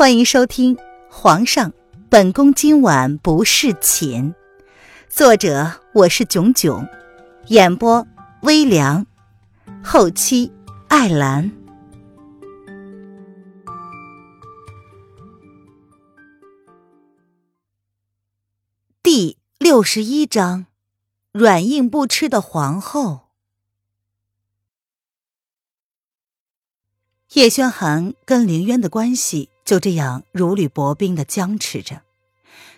欢迎收听《皇上，本宫今晚不侍寝》，作者我是囧囧，演播微凉，后期艾兰。第六十一章：软硬不吃的皇后。叶轩寒跟凌渊的关系。就这样如履薄冰的僵持着，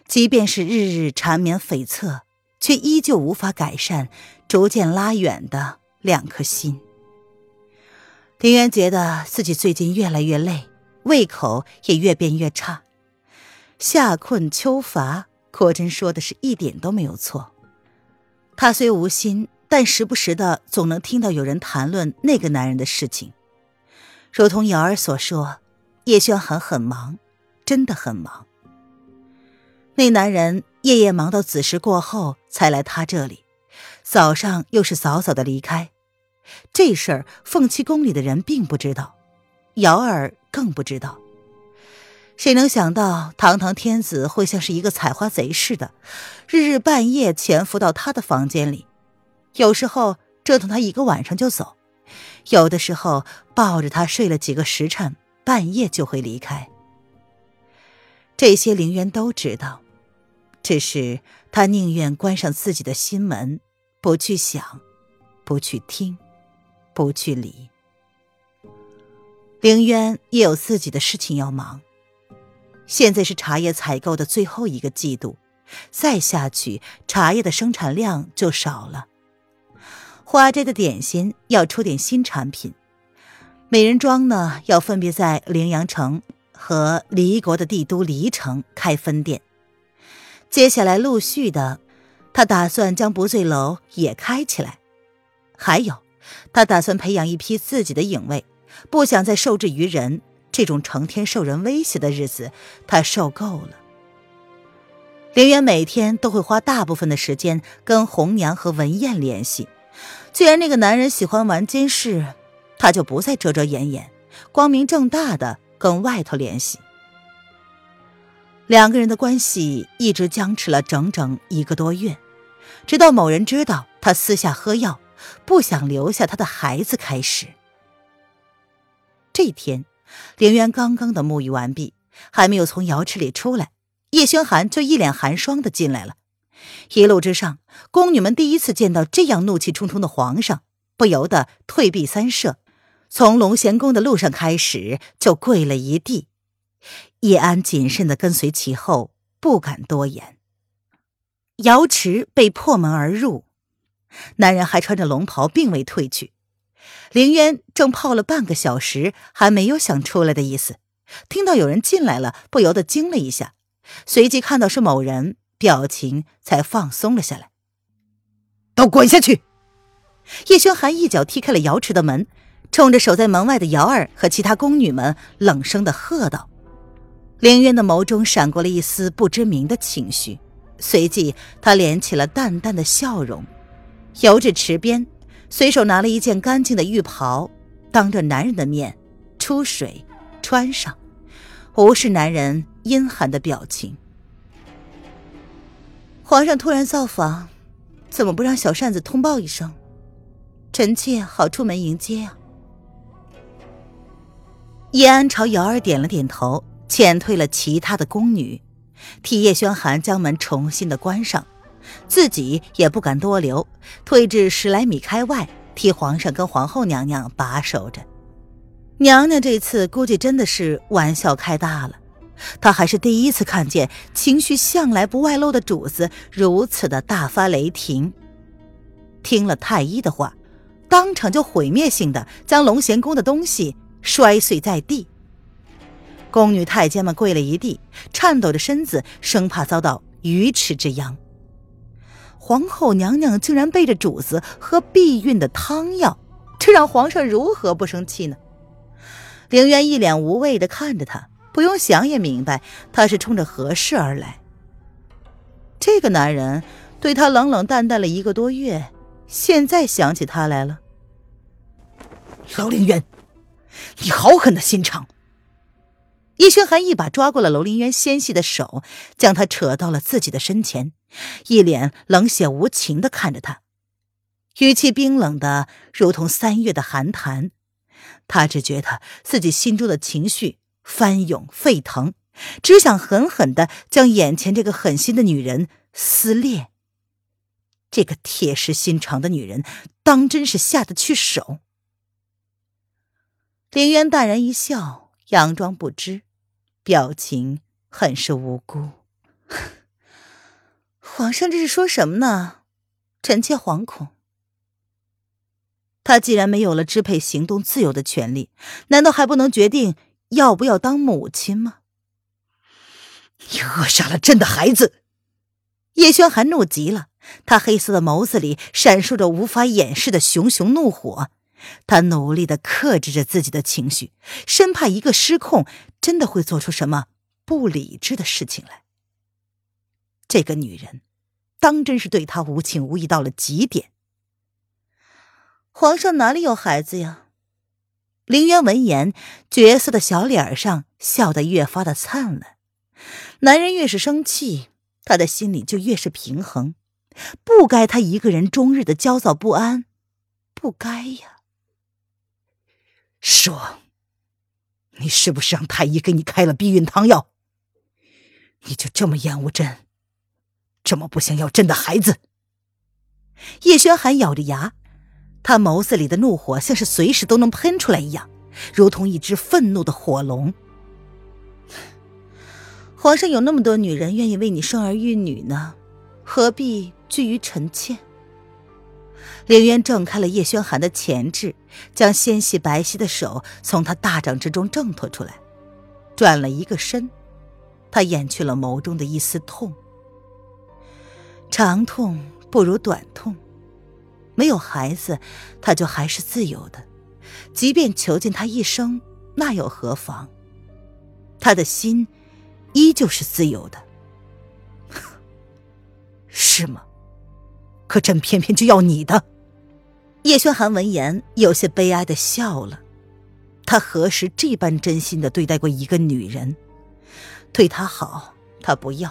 即便是日日缠绵悱恻，却依旧无法改善逐渐拉远的两颗心。林渊觉得自己最近越来越累，胃口也越变越差，夏困秋乏，果真说的是一点都没有错。他虽无心，但时不时的总能听到有人谈论那个男人的事情，如同瑶儿所说。叶轩寒很忙，真的很忙。那男人夜夜忙到子时过后才来他这里，早上又是早早的离开。这事儿凤栖宫里的人并不知道，瑶儿更不知道。谁能想到堂堂天子会像是一个采花贼似的，日日半夜潜伏到他的房间里，有时候折腾他一个晚上就走，有的时候抱着他睡了几个时辰。半夜就会离开，这些凌渊都知道，只是他宁愿关上自己的心门，不去想，不去听，不去理。凌渊也有自己的事情要忙，现在是茶叶采购的最后一个季度，再下去茶叶的生产量就少了。花斋的点心要出点新产品。美人庄呢，要分别在陵阳城和离国的帝都离城开分店。接下来陆续的，他打算将不醉楼也开起来。还有，他打算培养一批自己的影卫，不想再受制于人。这种成天受人威胁的日子，他受够了。凌渊每天都会花大部分的时间跟红娘和文燕联系。既然那个男人喜欢玩监视。他就不再遮遮掩掩，光明正大的跟外头联系。两个人的关系一直僵持了整整一个多月，直到某人知道他私下喝药，不想留下他的孩子开始。这天，凌渊刚刚的沐浴完毕，还没有从瑶池里出来，叶轩寒就一脸寒霜的进来了。一路之上，宫女们第一次见到这样怒气冲冲的皇上，不由得退避三舍。从龙贤宫的路上开始，就跪了一地。叶安谨慎的跟随其后，不敢多言。瑶池被破门而入，男人还穿着龙袍，并未退去。凌渊正泡了半个小时，还没有想出来的意思。听到有人进来了，不由得惊了一下，随即看到是某人，表情才放松了下来。都滚下去！叶轩寒一脚踢开了瑶池的门。冲着守在门外的瑶儿和其他宫女们冷声的喝道：“凌渊的眸中闪过了一丝不知名的情绪，随即他敛起了淡淡的笑容，游至池边，随手拿了一件干净的浴袍，当着男人的面出水穿上，无视男人阴寒的表情。皇上突然造访，怎么不让小扇子通报一声，臣妾好出门迎接啊？”叶安朝瑶儿点了点头，遣退了其他的宫女，替叶轩寒将门重新的关上，自己也不敢多留，退至十来米开外，替皇上跟皇后娘娘把守着。娘娘这次估计真的是玩笑开大了，她还是第一次看见情绪向来不外露的主子如此的大发雷霆。听了太医的话，当场就毁灭性的将龙贤宫的东西。摔碎在地，宫女太监们跪了一地，颤抖着身子，生怕遭到鱼池之殃。皇后娘娘竟然背着主子喝避孕的汤药，这让皇上如何不生气呢？凌渊一脸无畏的看着他，不用想也明白，他是冲着何事而来。这个男人对他冷冷淡淡了一个多月，现在想起他来了。老凌渊。你好狠的心肠！叶轩寒一把抓过了楼凌渊纤细的手，将他扯到了自己的身前，一脸冷血无情的看着他，语气冰冷的如同三月的寒潭。他只觉得自己心中的情绪翻涌沸腾，只想狠狠的将眼前这个狠心的女人撕裂。这个铁石心肠的女人，当真是下得去手。凌渊淡然一笑，佯装不知。表情很是无辜。皇上这是说什么呢？臣妾惶恐。他既然没有了支配行动自由的权利，难道还不能决定要不要当母亲吗？你扼杀了朕的孩子！叶轩寒怒极了，他黑色的眸子里闪烁着无法掩饰的熊熊怒火。他努力的克制着自己的情绪，生怕一个失控，真的会做出什么不理智的事情来。这个女人，当真是对他无情无义到了极点。皇上哪里有孩子呀？凌渊闻言，绝色的小脸上笑得越发的灿烂。男人越是生气，他的心里就越是平衡，不该他一个人终日的焦躁不安，不该呀。说，你是不是让太医给你开了避孕汤药？你就这么厌恶朕，这么不想要朕的孩子？叶轩寒咬着牙，他眸子里的怒火像是随时都能喷出来一样，如同一只愤怒的火龙。皇上有那么多女人愿意为你生儿育女呢，何必拘于臣妾？凌渊挣开了叶轩寒的钳制，将纤细白皙的手从他大掌之中挣脱出来，转了一个身，他掩去了眸中的一丝痛。长痛不如短痛，没有孩子，他就还是自由的，即便囚禁他一生，那又何妨？他的心依旧是自由的，是吗？可朕偏偏就要你的。叶轩寒闻言，有些悲哀的笑了。他何时这般真心的对待过一个女人？对她好，他不要；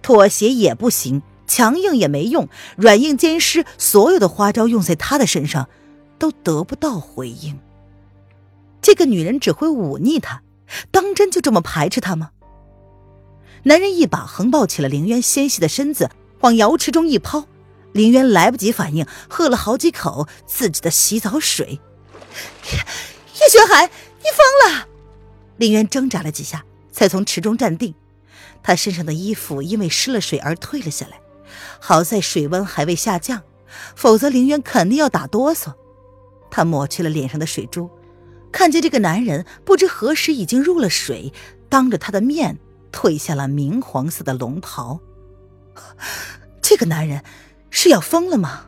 妥协也不行，强硬也没用，软硬兼施，所有的花招用在他的身上，都得不到回应。这个女人只会忤逆他，当真就这么排斥他吗？男人一把横抱起了凌渊纤细的身子，往瑶池中一抛。林渊来不及反应，喝了好几口自己的洗澡水。叶轩寒，你疯了！林渊挣扎了几下，才从池中站定。他身上的衣服因为湿了水而退了下来，好在水温还未下降，否则林渊肯定要打哆嗦。他抹去了脸上的水珠，看见这个男人不知何时已经入了水，当着他的面褪下了明黄色的龙袍。这个男人。是要疯了吗？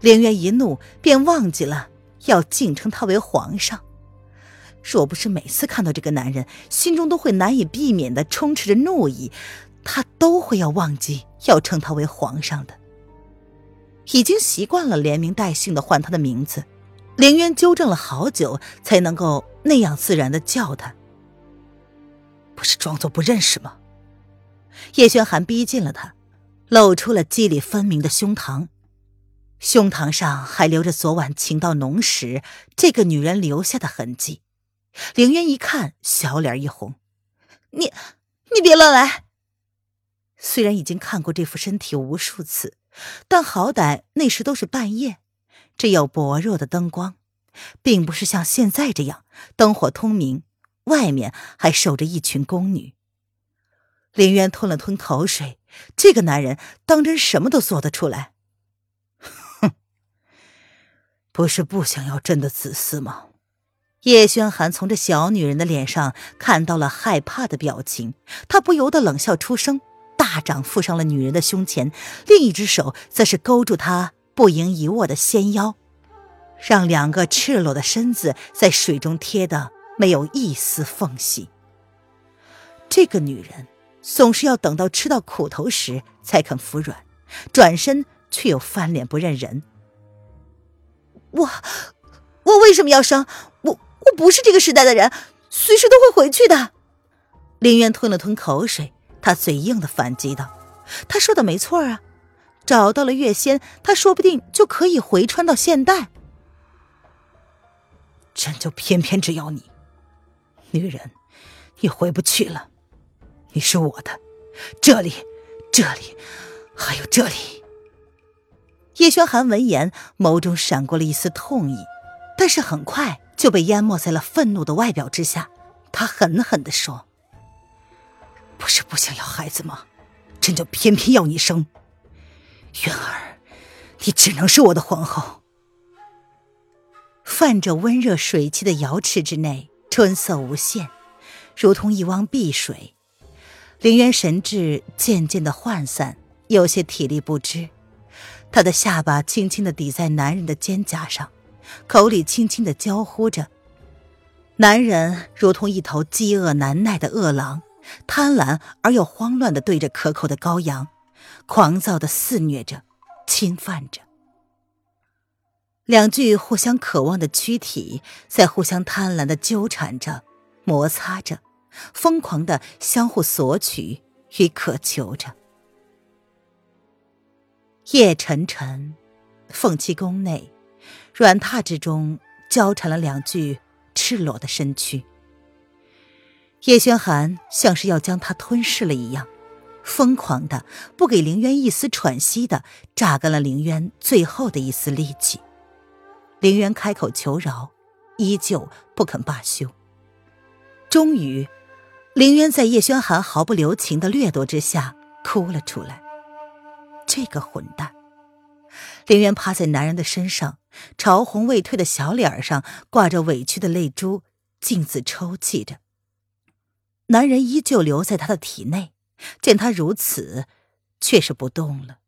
凌渊一怒便忘记了要敬称他为皇上。若不是每次看到这个男人，心中都会难以避免的充斥着怒意，他都会要忘记要称他为皇上的。已经习惯了连名带姓的唤他的名字，凌渊纠正了好久，才能够那样自然的叫他。不是装作不认识吗？叶轩寒逼近了他。露出了肌理分明的胸膛，胸膛上还留着昨晚情到浓时这个女人留下的痕迹。凌渊一看，小脸一红：“你，你别乱来！”虽然已经看过这副身体无数次，但好歹那时都是半夜，只有薄弱的灯光，并不是像现在这样灯火通明，外面还守着一群宫女。凌渊吞了吞口水。这个男人当真什么都做得出来？哼，不是不想要朕的子嗣吗？叶轩寒从这小女人的脸上看到了害怕的表情，他不由得冷笑出声，大掌附上了女人的胸前，另一只手则是勾住她不盈一握的纤腰，让两个赤裸的身子在水中贴得没有一丝缝隙。这个女人。总是要等到吃到苦头时才肯服软，转身却又翻脸不认人。我，我为什么要生？我我不是这个时代的人，随时都会回去的。林渊吞了吞口水，他嘴硬的反击道：“他说的没错啊，找到了月仙，他说不定就可以回穿到现代。朕就偏偏只要你，女人，你回不去了，你是我的，这里，这里，还有这里。”叶轩寒闻言，眸中闪过了一丝痛意，但是很快就被淹没在了愤怒的外表之下。他狠狠地说：“不是不想要孩子吗？朕就偏偏要你生。渊儿，你只能是我的皇后。”泛着温热水汽的瑶池之内，春色无限，如同一汪碧水。凌渊神智渐渐的涣散，有些体力不支。他的下巴轻轻的抵在男人的肩胛上，口里轻轻的娇呼着。男人如同一头饥饿难耐的饿狼，贪婪而又慌乱的对着可口的羔羊，狂躁的肆虐着，侵犯着。两具互相渴望的躯体在互相贪婪的纠缠着，摩擦着，疯狂的相互索取与渴求着。夜沉沉，凤栖宫内，软榻之中交缠了两具赤裸的身躯。叶轩寒像是要将他吞噬了一样，疯狂的不给凌渊一丝喘息的榨干了凌渊最后的一丝力气。凌渊开口求饶，依旧不肯罢休。终于，凌渊在叶轩寒毫不留情的掠夺之下哭了出来。这个混蛋！林渊趴在男人的身上，潮红未退的小脸上挂着委屈的泪珠，径自抽泣着。男人依旧留在他的体内，见他如此，却是不动了。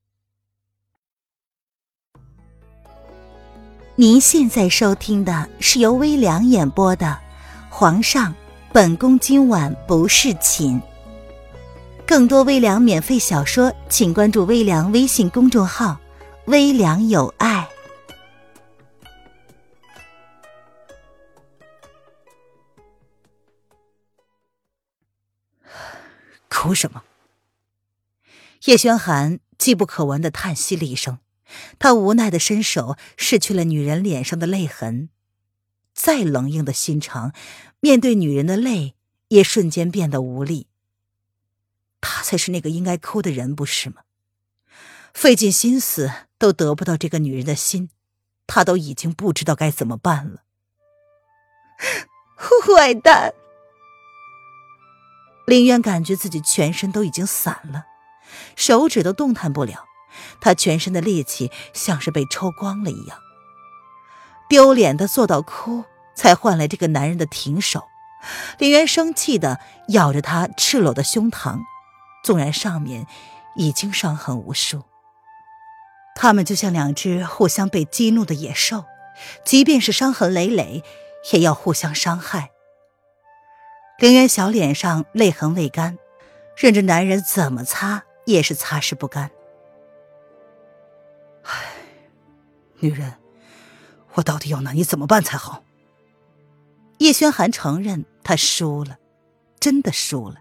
您现在收听的是由微凉演播的《皇上，本宫今晚不侍寝》。更多微凉免费小说，请关注微凉微信公众号“微凉有爱”。哭什么？叶轩寒机不可闻的叹息了一声，他无奈的伸手拭去了女人脸上的泪痕。再冷硬的心肠，面对女人的泪，也瞬间变得无力。他才是那个应该哭的人，不是吗？费尽心思都得不到这个女人的心，他都已经不知道该怎么办了。坏蛋！林渊感觉自己全身都已经散了，手指都动弹不了，他全身的力气像是被抽光了一样。丢脸的做到哭，才换来这个男人的停手。林渊生气的咬着他赤裸的胸膛。纵然上面已经伤痕无数，他们就像两只互相被激怒的野兽，即便是伤痕累累，也要互相伤害。林渊小脸上泪痕未干，任着男人怎么擦也是擦拭不干。唉，女人，我到底要拿你怎么办才好？叶轩寒承认他输了，真的输了。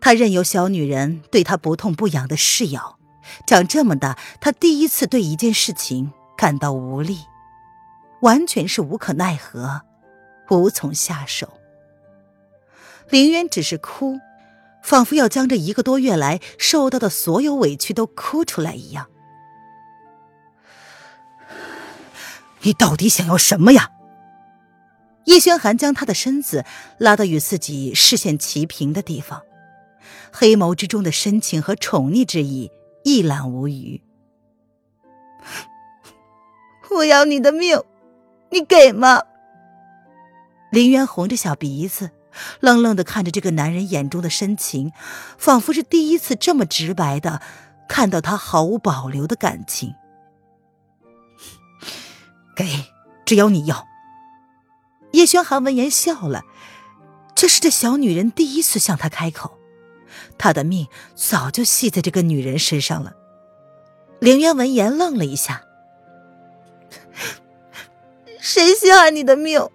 他任由小女人对他不痛不痒的噬咬，长这么大，他第一次对一件事情感到无力，完全是无可奈何，无从下手。林渊只是哭，仿佛要将这一个多月来受到的所有委屈都哭出来一样。你到底想要什么呀？叶轩寒将他的身子拉到与自己视线齐平的地方。黑眸之中的深情和宠溺之意一览无余。我要你的命，你给吗？林渊红着小鼻子，愣愣的看着这个男人眼中的深情，仿佛是第一次这么直白的看到他毫无保留的感情。给，只要你要。叶轩寒闻言笑了，这是这小女人第一次向他开口。他的命早就系在这个女人身上了。凌渊闻言愣了一下：“ 谁稀罕你的命？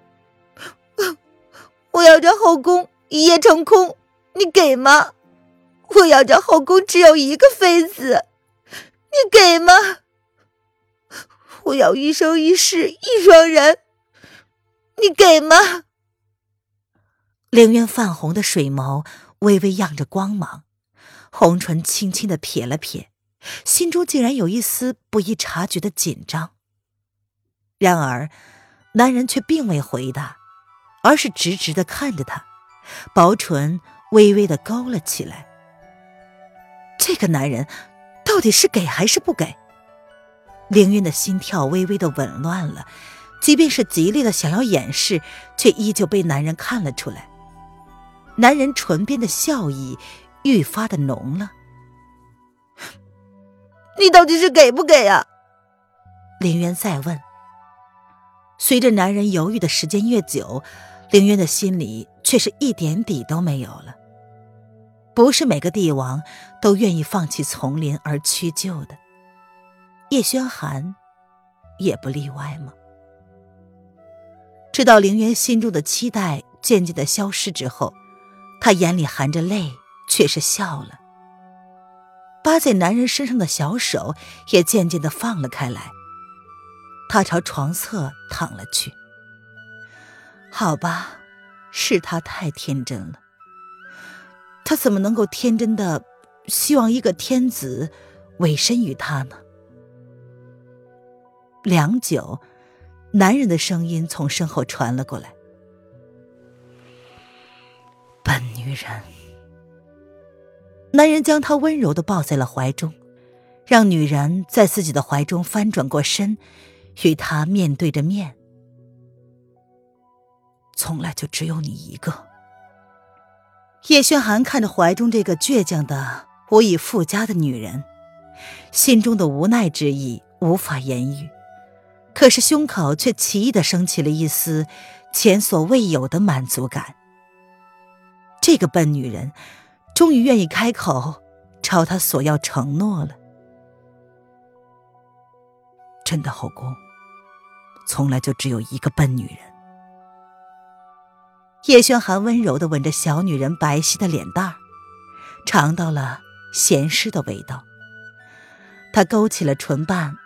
我要这后宫一夜成空，你给吗？我要这后宫只有一个妃子，你给吗？我要一生一世一双人，你给吗？凌渊泛红的水眸微微漾着光芒，红唇轻轻的撇了撇，心中竟然有一丝不易察觉的紧张。然而，男人却并未回答，而是直直的看着他，薄唇微微的勾了起来。这个男人到底是给还是不给？凌云的心跳微微的紊乱了，即便是极力的想要掩饰，却依旧被男人看了出来。男人唇边的笑意愈发的浓了。你到底是给不给啊？凌渊再问。随着男人犹豫的时间越久，凌渊的心里却是一点底都没有了。不是每个帝王都愿意放弃丛林而屈就的，叶轩寒也不例外吗？直到凌渊心中的期待渐渐的消失之后，他眼里含着泪，却是笑了。扒在男人身上的小手也渐渐的放了开来。他朝床侧躺了去。好吧，是他太天真了。他怎么能够天真的希望一个天子委身于他呢？良久，男人的声音从身后传了过来：“笨女人。”男人将她温柔的抱在了怀中，让女人在自己的怀中翻转过身。与他面对着面，从来就只有你一个。叶轩寒看着怀中这个倔强的、无以复加的女人，心中的无奈之意无法言喻，可是胸口却奇异的升起了一丝前所未有的满足感。这个笨女人，终于愿意开口朝他索要承诺了。朕的后宫。从来就只有一个笨女人。叶轩寒温柔的吻着小女人白皙的脸蛋儿，尝到了咸湿的味道。他勾起了唇瓣，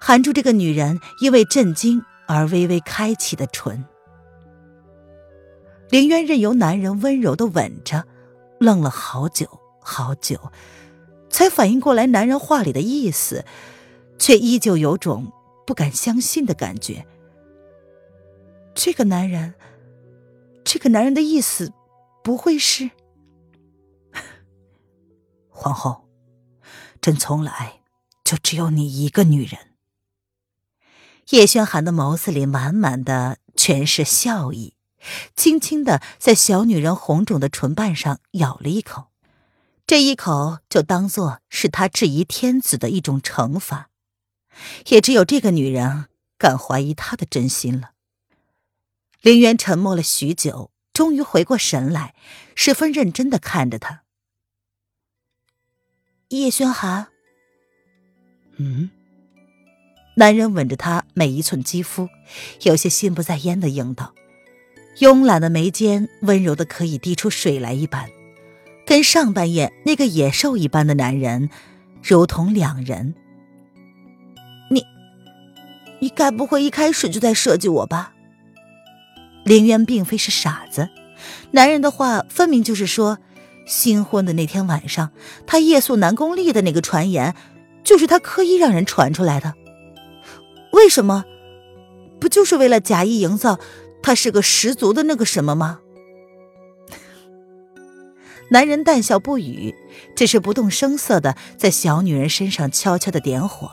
含住这个女人因为震惊而微微开启的唇。林渊任由男人温柔的吻着，愣了好久好久，才反应过来男人话里的意思，却依旧有种。不敢相信的感觉。这个男人，这个男人的意思，不会是？皇后，朕从来就只有你一个女人。叶轩寒的眸子里满满的全是笑意，轻轻的在小女人红肿的唇瓣上咬了一口，这一口就当做是他质疑天子的一种惩罚。也只有这个女人敢怀疑他的真心了。林渊沉默了许久，终于回过神来，十分认真的看着他。叶轩寒，嗯，男人吻着她每一寸肌肤，有些心不在焉的应道，慵懒的眉间温柔的可以滴出水来一般，跟上半夜那个野兽一般的男人，如同两人。你你该不会一开始就在设计我吧？林渊并非是傻子，男人的话分明就是说，新婚的那天晚上，他夜宿南宫丽的那个传言，就是他刻意让人传出来的。为什么？不就是为了假意营造他是个十足的那个什么吗？男人淡笑不语，只是不动声色的在小女人身上悄悄的点火。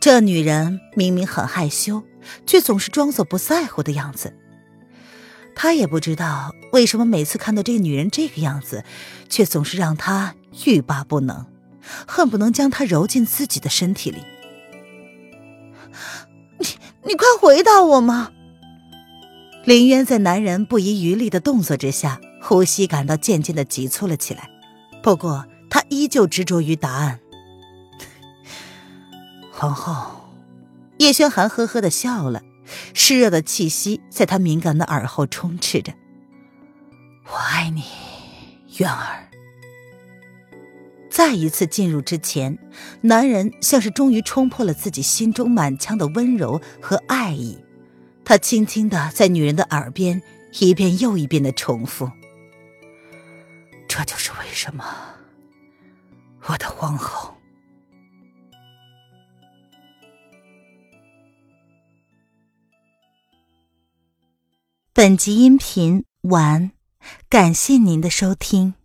这女人明明很害羞，却总是装作不在乎的样子。他也不知道为什么每次看到这个女人这个样子，却总是让他欲罢不能，恨不能将她揉进自己的身体里。你你快回答我嘛！林渊在男人不遗余力的动作之下，呼吸感到渐渐的急促了起来。不过他依旧执着于答案。皇后，叶轩寒呵呵的笑了，湿热的气息在他敏感的耳后充斥着。我爱你，渊儿。再一次进入之前，男人像是终于冲破了自己心中满腔的温柔和爱意，他轻轻的在女人的耳边一遍又一遍的重复：“这就是为什么，我的皇后。”本集音频完，感谢您的收听。